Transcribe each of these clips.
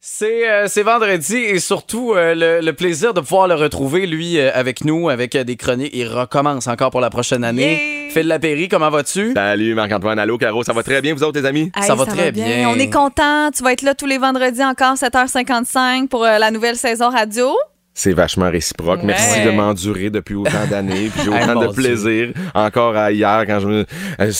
C'est euh, c'est vendredi et surtout euh, le, le plaisir de pouvoir le retrouver, lui, euh, avec nous, avec euh, des chroniques. Il recommence encore pour la prochaine année. Yeah! Phil Lapéry, comment vas-tu? Salut Marc-Antoine, allô Caro, ça va très bien? Vous autres les amis? Ça va très bien. On est content. Tu vas être là tous les vendredis encore 7h55 pour euh, la nouvelle saison radio. C'est vachement réciproque. Ouais. Merci de m'endurer depuis autant d'années. Puis j'ai autant de plaisir. Encore à hier, quand je me. euh,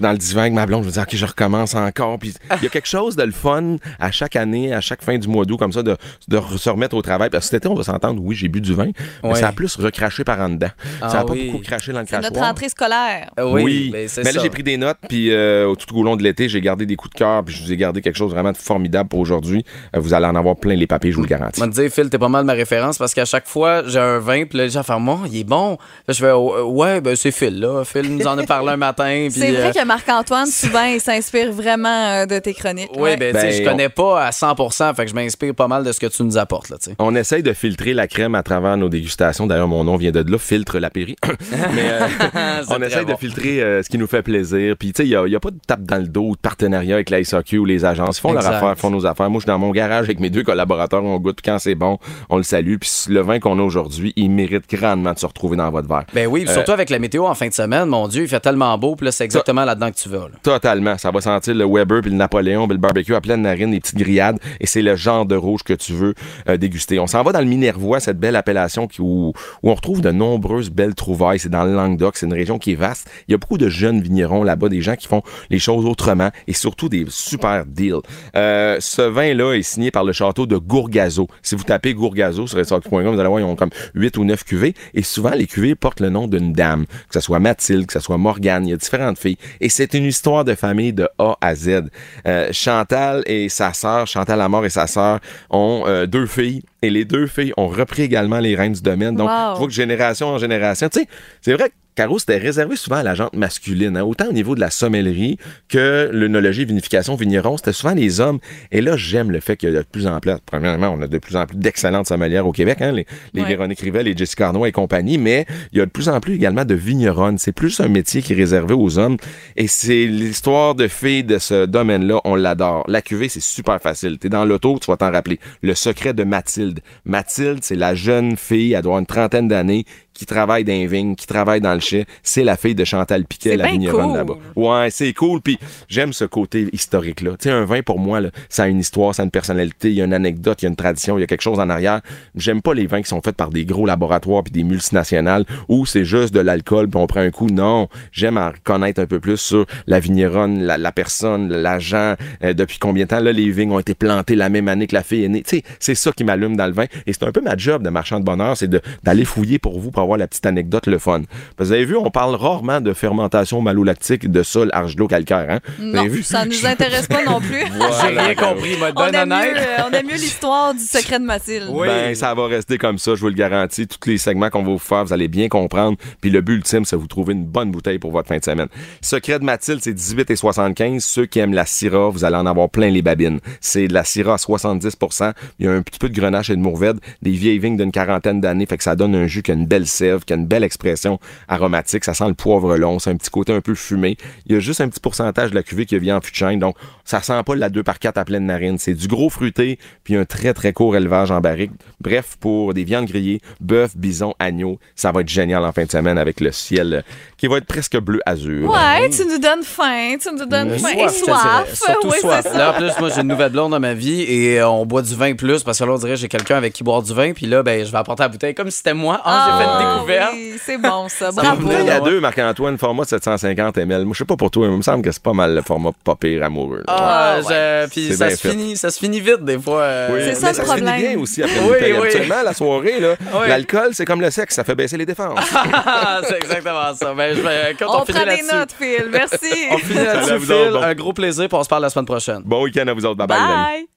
dans le divan avec ma blonde, je me dis, OK, je recommence encore. Puis il y a quelque chose de le fun à chaque année, à chaque fin du mois d'août, comme ça, de, de se remettre au travail. Parce que cet été, on va s'entendre, oui, j'ai bu du vin, mais Ouais. ça a plus recraché par en dedans. Ah ça a pas oui. beaucoup craché dans le C'est notre crachoir. rentrée scolaire. Euh, Oui, mais là j'ai pris des notes puis euh, tout au long de l'été j'ai gardé des coups de cœur puis je vous ai gardé quelque chose vraiment de formidable pour aujourd'hui. Euh, vous allez en avoir plein les papiers, je vous le garantis. Je te dire, Phil, t'es pas mal ma référence parce qu'à chaque fois, j'ai un vin, puis là, les gens font, il est bon. Là, je fais, Oh, euh, ouais, ben, c'est Phil, là. Phil nous en a parlé un matin. C'est euh, vrai que Marc-Antoine, souvent, il s'inspire vraiment euh, de tes chroniques. Oui, Ouais. ben, tu sais, Ben, je on- connais pas à 100% fait que je m'inspire pas mal de ce que tu nous apportes, là, tu sais. On essaye de filtrer la crème à travers nos dégustations. D'ailleurs, mon nom vient de là, filtre la péri. Mais euh, on essaye bon. de filtrer euh, ce qui nous fait plaisir. Puis, tu sais, il n'y a, pas de tape dans le dos ou de partenariat avec la SAQ ou les agences. Ils font Exact. leur affaire, font nos affaires. Moi, je suis dans mon garage avec mes deux collaborateurs. On goûte quand c'est bon. On le salue. Puis, le vin qu'on a aujourd'hui, il mérite grandement de se retrouver dans votre verre. Ben oui, puis Euh, surtout avec la météo en fin de semaine, mon Dieu, il fait tellement beau, puis là, c'est exactement là-dedans que tu vas. là. Totalement. Ça va sentir le Weber puis le Napoléon puis le barbecue à pleine narine, les petites grillades. Et c'est le genre de rouge que tu veux euh, déguster. On s'en va dans le Minervois, cette belle appellation qui, où, où on retrouve de nombreuses belles trouvailles. C'est dans le Languedoc. C'est une région qui est vaste. Il y a beaucoup de jeunes vignerons là-bas, des gens qui font les choses autrement et surtout des super deals. Euh, ce vin-là est signé par le château de Gourgazo. Si vous tapez Gourgazo sur vous allez voir, ils ont comme 8 ou 9 cuvées. Et souvent, les cuvées portent le nom d'une dame, que ce soit Mathilde, que ce soit Morgane. Il y a différentes filles. Et c'est une histoire de famille de A à Z. Euh, Chantal et sa sœur, Chantal Amor et sa sœur, ont euh, deux filles. Et les deux filles ont repris également les rênes du domaine. Donc, Wow. vois que génération en génération, tu sais, c'est vrai que Caro, c'était réservé souvent à la jante masculine, hein, autant au niveau de la sommellerie que l'œnologie, vinification, vigneron, c'était souvent les hommes. Et là, j'aime le fait qu'il y a de plus en plus, premièrement, on a de plus en plus d'excellentes sommelières au Québec, hein, les, les Ouais. Véronique Rivel, les Jessica Arnois et compagnie, mais il y a de plus en plus également de vigneronnes. C'est plus un métier qui est réservé aux hommes. Et c'est l'histoire de filles de ce domaine-là, on l'adore. La cuvée, c'est super facile. T'es dans l'auto, tu vas t'en rappeler. Le secret de Mathilde. Mathilde, c'est la jeune fille, elle doit avoir une trentaine d'années, qui travaille dans les vignes, qui travaille dans le chai. C'est la fille de Chantal Piquet, la vigneronne cool. là-bas. Ouais, c'est cool. Puis j'aime ce côté historique-là. Tu sais, un vin, pour moi, là, ça a une histoire, ça a une personnalité, il y a une anecdote, il y a une tradition, il y a quelque chose en arrière. J'aime pas les vins qui sont faits par des gros laboratoires puis des multinationales où c'est juste de l'alcool puis on prend un coup. Non, j'aime en connaître un peu plus sur la vigneronne, la, la personne, l'agent, euh, depuis combien de temps. Là, les vignes ont été plantées la même année que la fille est née. Tu sais, c'est ça qui m'allume dans le vin. Et c'est un peu ma job de marchand de bonheur, c'est d'aller fouiller pour vous pour avoir la petite anecdote, le fun. Parce que vous avez vu, on parle rarement de fermentation malolactique de sol argilo-calcaire. Hein? Vous Non, avez vu? ça nous intéresse pas non plus. J'ai rien compris, mode on, aime mieux, euh, on aime mieux l'histoire du secret de Mathilde. Oui. Ben, ça va rester comme ça, je vous le garantis. Tous les segments qu'on va vous faire, vous allez bien comprendre. Puis le but ultime, c'est de vous trouver une bonne bouteille pour votre fin de semaine. Secret de Mathilde, c'est 18 et 75. Ceux qui aiment la Syrah, vous allez en avoir plein les babines. C'est de la Syrah à 70% Il y a un petit peu de grenache et de mourvèdre, des vieilles vignes d'une quarantaine d'années, fait que ça donne un jus qui a une belle sève, qui a une belle expression aromatique. Ça sent le poivre long, c'est un petit côté un peu fumé. Il y a juste un petit pourcentage de la cuvée qui vient en fût de chêne, donc ça sent pas la 2 par 4 à pleine narine. C'est du gros fruité, puis un très très court élevage en barrique. Bref, pour des viandes grillées, bœuf, bison, agneau, ça va être génial en fin de semaine avec le ciel qui va être presque bleu azur. Ouais, tu nous donnes faim, tu nous donnes faim et soif. Surtout Oui, soif. ça. Là, en plus, moi, j'ai une nouvelle blonde dans ma vie et euh, on boit du vin plus parce que là, on dirait que j'ai quelqu'un avec qui boire du vin. Puis là, ben, je vais apporter la bouteille comme si c'était moi. Ah, j'ai fait une Ah, découverte. oui, c'est bon ça. Ça Bravo. il y a deux, Marc-Antoine, format 750 ml. Moi, je sais pas pour toi, mais il me semble que c'est pas mal le format pas pire amoureux. Ah, Ah, je- puis C'est ça se finit, ça se finit vite des fois. euh, Oui, C'est ça mais le ça se problème. finit bien aussi après Oui, oui. Habituellement, la soirée, là, Oui. l'alcool, c'est comme le sexe, ça fait baisser les défenses. Ah, c'est exactement ça. Ben, je quand on, On finit prend des notes, Phil. Merci. On finit là-dessus, Phil. Un gros plaisir, puis on se parle la semaine prochaine. bon week-end à vous autres. Bye bye. Bye.